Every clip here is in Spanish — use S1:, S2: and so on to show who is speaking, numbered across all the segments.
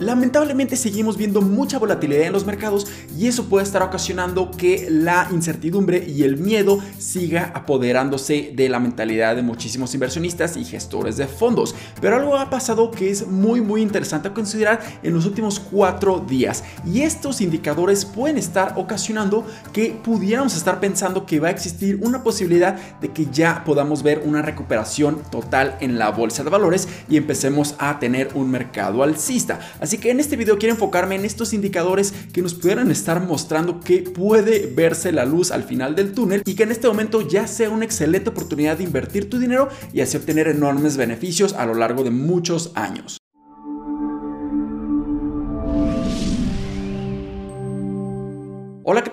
S1: Lamentablemente seguimos viendo mucha volatilidad en los mercados y eso puede estar ocasionando que la incertidumbre y el miedo siga apoderándose de la mentalidad de muchísimos inversionistas y gestores de fondos. Pero algo ha pasado que es muy muy interesante a considerar en los últimos cuatro días y estos indicadores pueden estar ocasionando que pudiéramos estar pensando que va a existir una posibilidad de que ya podamos ver una recuperación total en la bolsa de valores y empecemos a tener un mercado alcista. Así que en este video quiero enfocarme en estos indicadores que nos pudieran estar mostrando que puede verse la luz al final del túnel y que en este momento ya sea una excelente oportunidad de invertir tu dinero y así obtener enormes beneficios a lo largo de muchos años.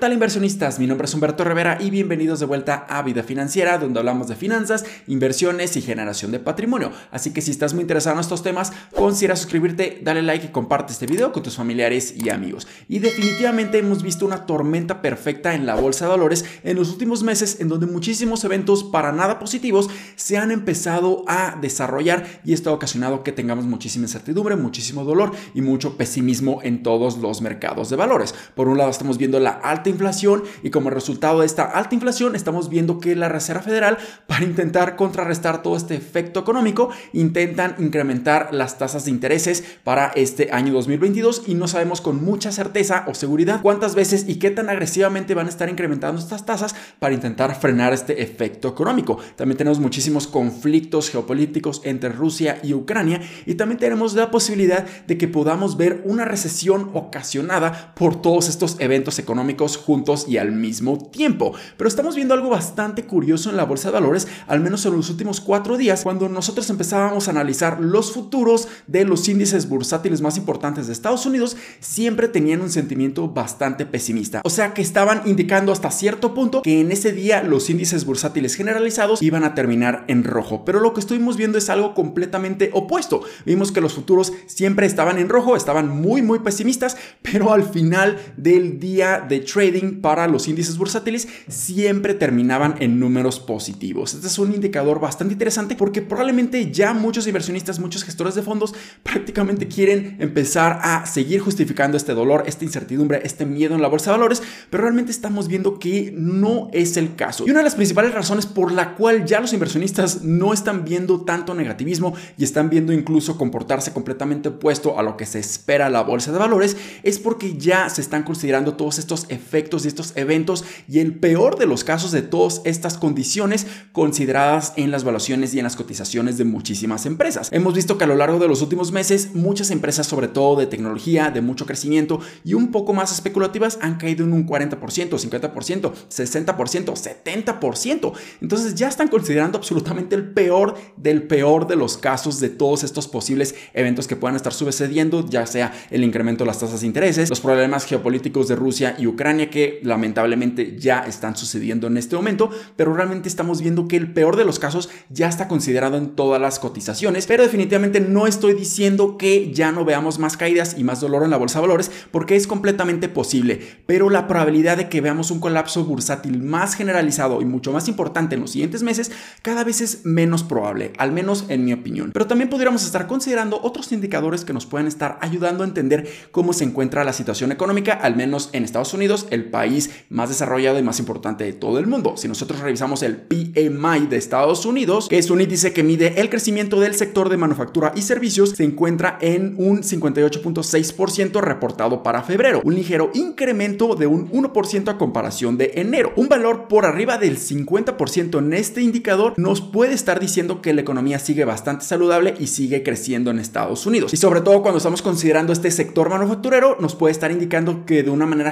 S1: Tal inversionistas? Mi nombre es Humberto Rivera y bienvenidos de vuelta a Vida Financiera, donde hablamos de finanzas, inversiones y generación de patrimonio. Así que si estás muy interesado en estos temas, considera suscribirte, dale like y comparte este video con tus familiares y amigos. Y definitivamente hemos visto una tormenta perfecta en la bolsa de valores en los últimos meses, en donde muchísimos eventos para nada positivos se han empezado a desarrollar y esto ha ocasionado que tengamos muchísima incertidumbre, muchísimo dolor y mucho pesimismo en todos los mercados de valores. Por un lado estamos viendo la alta inflación y como resultado de esta alta inflación estamos viendo que la Reserva Federal para intentar contrarrestar todo este efecto económico intentan incrementar las tasas de intereses para este año 2022 y no sabemos con mucha certeza o seguridad cuántas veces y qué tan agresivamente van a estar incrementando estas tasas para intentar frenar este efecto económico. También tenemos muchísimos conflictos geopolíticos entre Rusia y Ucrania y también tenemos la posibilidad de que podamos ver una recesión ocasionada por todos estos eventos económicos juntos y al mismo tiempo. Pero estamos viendo algo bastante curioso en la bolsa de valores, al menos en los últimos cuatro días, cuando nosotros empezábamos a analizar los futuros de los índices bursátiles más importantes de Estados Unidos, siempre tenían un sentimiento bastante pesimista. O sea que estaban indicando hasta cierto punto que en ese día los índices bursátiles generalizados iban a terminar en rojo. Pero lo que estuvimos viendo es algo completamente opuesto. Vimos que los futuros siempre estaban en rojo, estaban muy muy pesimistas, pero al final del día de trading para los índices bursátiles siempre terminaban en números positivos. Este es un indicador bastante interesante porque probablemente ya muchos inversionistas, muchos gestores de fondos prácticamente quieren empezar a seguir justificando este dolor, esta incertidumbre, este miedo en la bolsa de valores, pero realmente estamos viendo que no es el caso. Y una de las principales razones por la cual ya los inversionistas no están viendo tanto negativismo y están viendo incluso comportarse completamente opuesto a lo que se espera la bolsa de valores es porque ya se están considerando todos estos efectos y estos eventos y el peor de los casos de todas estas condiciones consideradas en las valuaciones y en las cotizaciones de muchísimas empresas. Hemos visto que a lo largo de los últimos meses muchas empresas, sobre todo de tecnología, de mucho crecimiento y un poco más especulativas, han caído en un 40%, 50%, 60%, 70%. Entonces ya están considerando absolutamente el peor del peor de los casos de todos estos posibles eventos que puedan estar sucediendo, ya sea el incremento de las tasas de intereses, los problemas geopolíticos de Rusia y Ucrania que lamentablemente ya están sucediendo en este momento, pero realmente estamos viendo que el peor de los casos ya está considerado en todas las cotizaciones, pero definitivamente no estoy diciendo que ya no veamos más caídas y más dolor en la bolsa de valores porque es completamente posible, pero la probabilidad de que veamos un colapso bursátil más generalizado y mucho más importante en los siguientes meses cada vez es menos probable, al menos en mi opinión. Pero también podríamos estar considerando otros indicadores que nos pueden estar ayudando a entender cómo se encuentra la situación económica, al menos en Estados Unidos, el país más desarrollado y más importante de todo el mundo. Si nosotros revisamos el PMI de Estados Unidos, que es un índice que mide el crecimiento del sector de manufactura y servicios, se encuentra en un 58.6% reportado para febrero, un ligero incremento de un 1% a comparación de enero. Un valor por arriba del 50% en este indicador nos puede estar diciendo que la economía sigue bastante saludable y sigue creciendo en Estados Unidos. Y sobre todo cuando estamos considerando este sector manufacturero, nos puede estar indicando que de una manera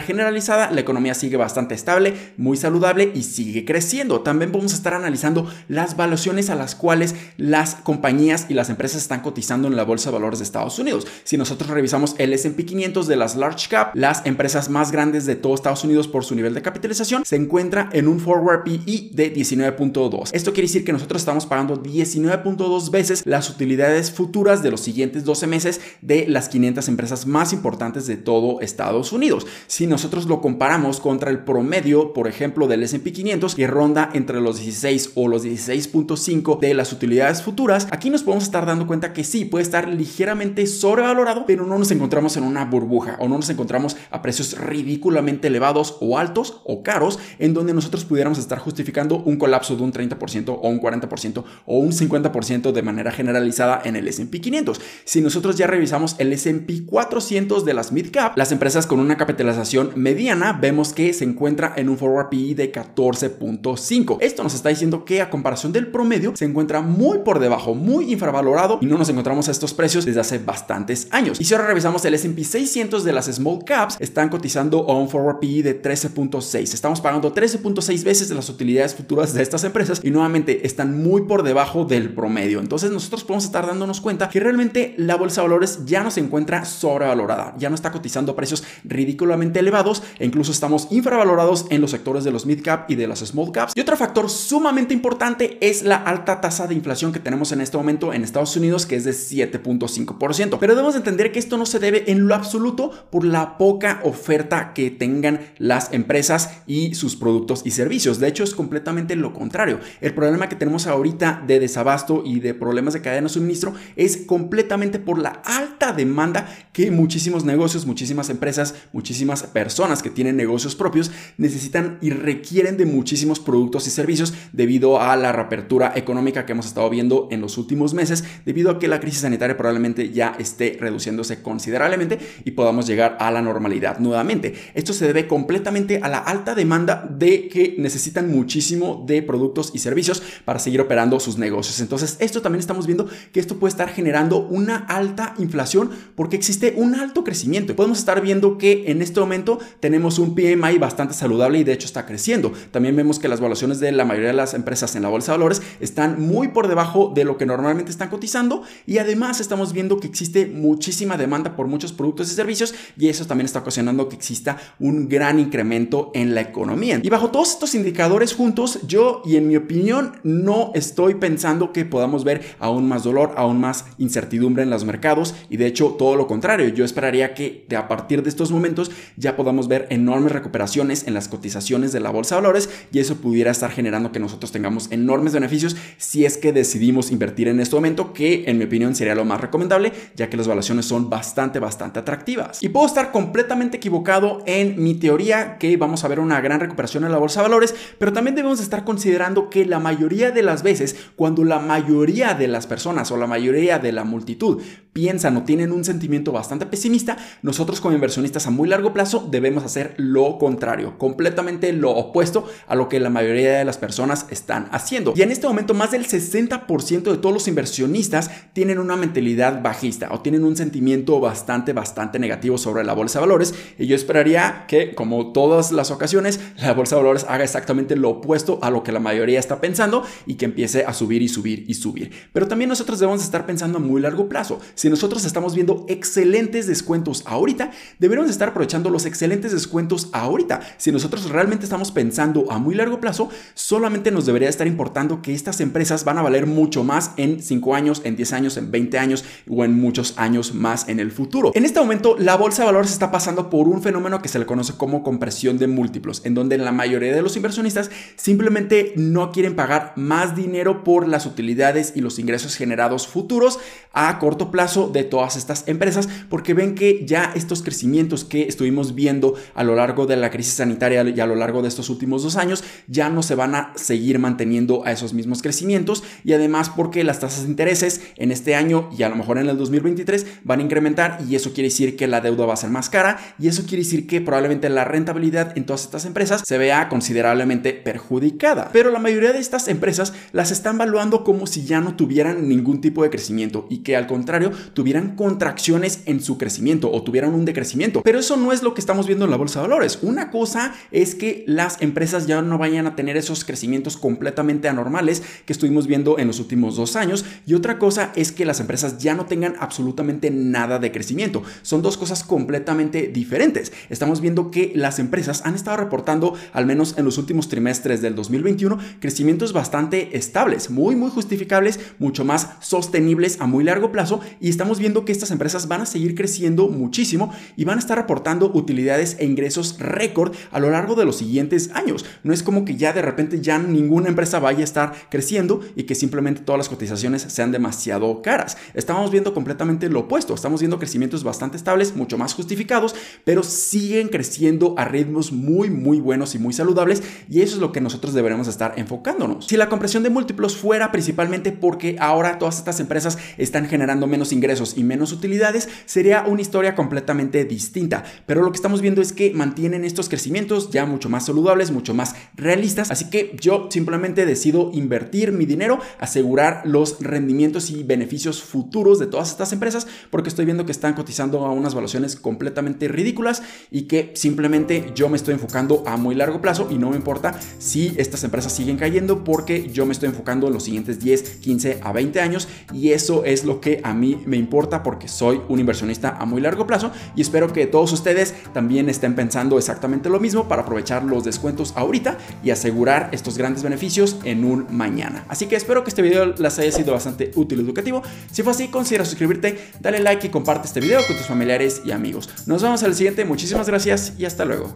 S1: la economía sigue bastante estable, muy saludable y sigue creciendo. También vamos a estar analizando las valuaciones a las cuales las compañías y las empresas están cotizando en la bolsa de valores de Estados Unidos. Si nosotros revisamos el S&P 500 de las large cap, las empresas más grandes de todo Estados Unidos por su nivel de capitalización, se encuentra en un forward PE de 19.2. Esto quiere decir que nosotros estamos pagando 19.2 veces las utilidades futuras de los siguientes 12 meses de las 500 empresas más importantes de todo Estados Unidos. Si nosotros lo comparamos comparamos contra el promedio, por ejemplo, del S&P 500 que ronda entre los 16 o los 16.5 de las utilidades futuras, aquí nos podemos estar dando cuenta que sí, puede estar ligeramente sobrevalorado, pero no nos encontramos en una burbuja o no nos encontramos a precios ridículamente elevados o altos o caros en donde nosotros pudiéramos estar justificando un colapso de un 30% o un 40% o un 50% de manera generalizada en el S&P 500. Si nosotros ya revisamos el S&P 400 de las mid cap, las empresas con una capitalización mediana vemos que se encuentra en un forward PE de 14.5. Esto nos está diciendo que a comparación del promedio se encuentra muy por debajo, muy infravalorado y no nos encontramos a estos precios desde hace bastantes años. Y si ahora revisamos el S&P 600 de las small caps, están cotizando a un forward PE de 13.6. Estamos pagando 13.6 veces las utilidades futuras de estas empresas y nuevamente están muy por debajo del promedio. Entonces nosotros podemos estar dándonos cuenta que realmente la bolsa de valores ya no se encuentra sobrevalorada, ya no está cotizando precios ridículamente elevados e incluso estamos infravalorados en los sectores de los mid cap y de las small caps. Y otro factor sumamente importante es la alta tasa de inflación que tenemos en este momento en Estados Unidos, que es de 7.5%. Pero debemos entender que esto no se debe en lo absoluto por la poca oferta que tengan las empresas y sus productos y servicios. De hecho, es completamente lo contrario. El problema que tenemos ahorita de desabasto y de problemas de cadena de suministro es completamente por la alta demanda que muchísimos negocios, muchísimas empresas, muchísimas personas que tienen negocios propios necesitan y requieren de muchísimos productos y servicios debido a la reapertura económica que hemos estado viendo en los últimos meses, debido a que la crisis sanitaria probablemente ya esté reduciéndose considerablemente y podamos llegar a la normalidad nuevamente. Esto se debe completamente a la alta demanda de que necesitan muchísimo de productos y servicios para seguir operando sus negocios. Entonces, esto también estamos viendo que esto puede estar generando una alta inflación porque existe un alto crecimiento. Podemos estar viendo que en este momento tenemos un PMI bastante saludable y de hecho está creciendo. También vemos que las valuaciones de la mayoría de las empresas en la bolsa de valores están muy por debajo de lo que normalmente están cotizando y además estamos viendo que existe muchísima demanda por muchos productos y servicios y eso también está ocasionando que exista un gran incremento en la economía. Y bajo todos estos indicadores juntos, yo y en mi opinión no estoy pensando que podamos ver aún más dolor, aún más incertidumbre en los mercados y de hecho todo lo contrario, yo esperaría que a partir de estos momentos ya podamos ver enormes recuperaciones en las cotizaciones de la bolsa de valores y eso pudiera estar generando que nosotros tengamos enormes beneficios si es que decidimos invertir en este momento, que en mi opinión sería lo más recomendable, ya que las valuaciones son bastante, bastante atractivas. Y puedo estar completamente equivocado en mi teoría que vamos a ver una gran recuperación en la bolsa de valores, pero también debemos estar considerando que la mayoría de las veces, cuando la mayoría de las personas o la mayoría de la multitud piensan o tienen un sentimiento bastante pesimista, nosotros como inversionistas a muy largo plazo debemos hacer lo contrario, completamente lo opuesto a lo que la mayoría de las personas están haciendo. Y en este momento más del 60% de todos los inversionistas tienen una mentalidad bajista o tienen un sentimiento bastante, bastante negativo sobre la bolsa de valores. Y yo esperaría que, como todas las ocasiones, la bolsa de valores haga exactamente lo opuesto a lo que la mayoría está pensando y que empiece a subir y subir y subir. Pero también nosotros debemos estar pensando a muy largo plazo. Si nosotros estamos viendo excelentes descuentos ahorita, deberíamos estar aprovechando los excelentes descuentos ahorita. Si nosotros realmente estamos pensando a muy largo plazo, solamente nos debería estar importando que estas empresas van a valer mucho más en 5 años, en 10 años, en 20 años o en muchos años más en el futuro. En este momento, la bolsa de valores está pasando por un fenómeno que se le conoce como compresión de múltiplos, en donde la mayoría de los inversionistas simplemente no quieren pagar más dinero por las utilidades y los ingresos generados futuros a corto plazo de todas estas empresas porque ven que ya estos crecimientos que estuvimos viendo a lo largo de la crisis sanitaria y a lo largo de estos últimos dos años ya no se van a seguir manteniendo a esos mismos crecimientos y además porque las tasas de intereses en este año y a lo mejor en el 2023 van a incrementar y eso quiere decir que la deuda va a ser más cara y eso quiere decir que probablemente la rentabilidad en todas estas empresas se vea considerablemente perjudicada. Pero la mayoría de estas empresas las están valuando como si ya no tuvieran ningún tipo de crecimiento y que al contrario tuvieran contracciones en su crecimiento o tuvieran un decrecimiento. Pero eso no es lo que estamos viendo en la bolsa de valores. Una cosa es que las empresas ya no vayan a tener esos crecimientos completamente anormales que estuvimos viendo en los últimos dos años y otra cosa es que las empresas ya no tengan absolutamente nada de crecimiento. Son dos cosas completamente diferentes. Estamos viendo que las empresas han estado reportando, al menos en los últimos trimestres del 2021, crecimientos bastante estables, muy muy justificables, mucho más sostenibles a muy largo plazo y estamos viendo que estas empresas van a seguir creciendo muchísimo y van a estar reportando utilidades e ingresos récord a lo largo de los siguientes años. No es como que ya de repente ya ninguna empresa vaya a estar creciendo y que simplemente todas las cotizaciones sean demasiado caras. Estamos viendo completamente lo opuesto. Estamos viendo crecimientos bastante estables, mucho más justificados, pero siguen creciendo a ritmos muy, muy buenos y muy saludables y eso es lo que nosotros deberemos estar enfocándonos. Si la compresión de múltiplos fuera principalmente porque ahora todas estas empresas están generando menos ingresos y menos utilidades, sería una historia completamente distinta. Pero lo que estamos viendo es que mantienen estos crecimientos ya mucho más saludables, mucho más realistas. Así que yo simplemente decido invertir mi dinero, asegurar los rendimientos y beneficios futuros de todas estas empresas, porque estoy viendo que están cotizando a unas valuaciones completamente ridículas y que simplemente yo me estoy enfocando a muy largo plazo y no me importa si estas empresas siguen cayendo porque yo me estoy enfocando en los siguientes 10, 15 a 20 años y eso es lo que a mí me importa porque soy un inversionista a muy largo plazo y espero que todos ustedes también estén pensando exactamente lo mismo para aprovechar los descuentos ahorita y asegurar estos grandes beneficios en un mañana. Así que espero que este video les haya sido bastante útil y educativo. Si fue así, considera suscribirte, dale like y comparte este video con tus familiares y amigos. Nos vemos al siguiente, muchísimas gracias y hasta luego.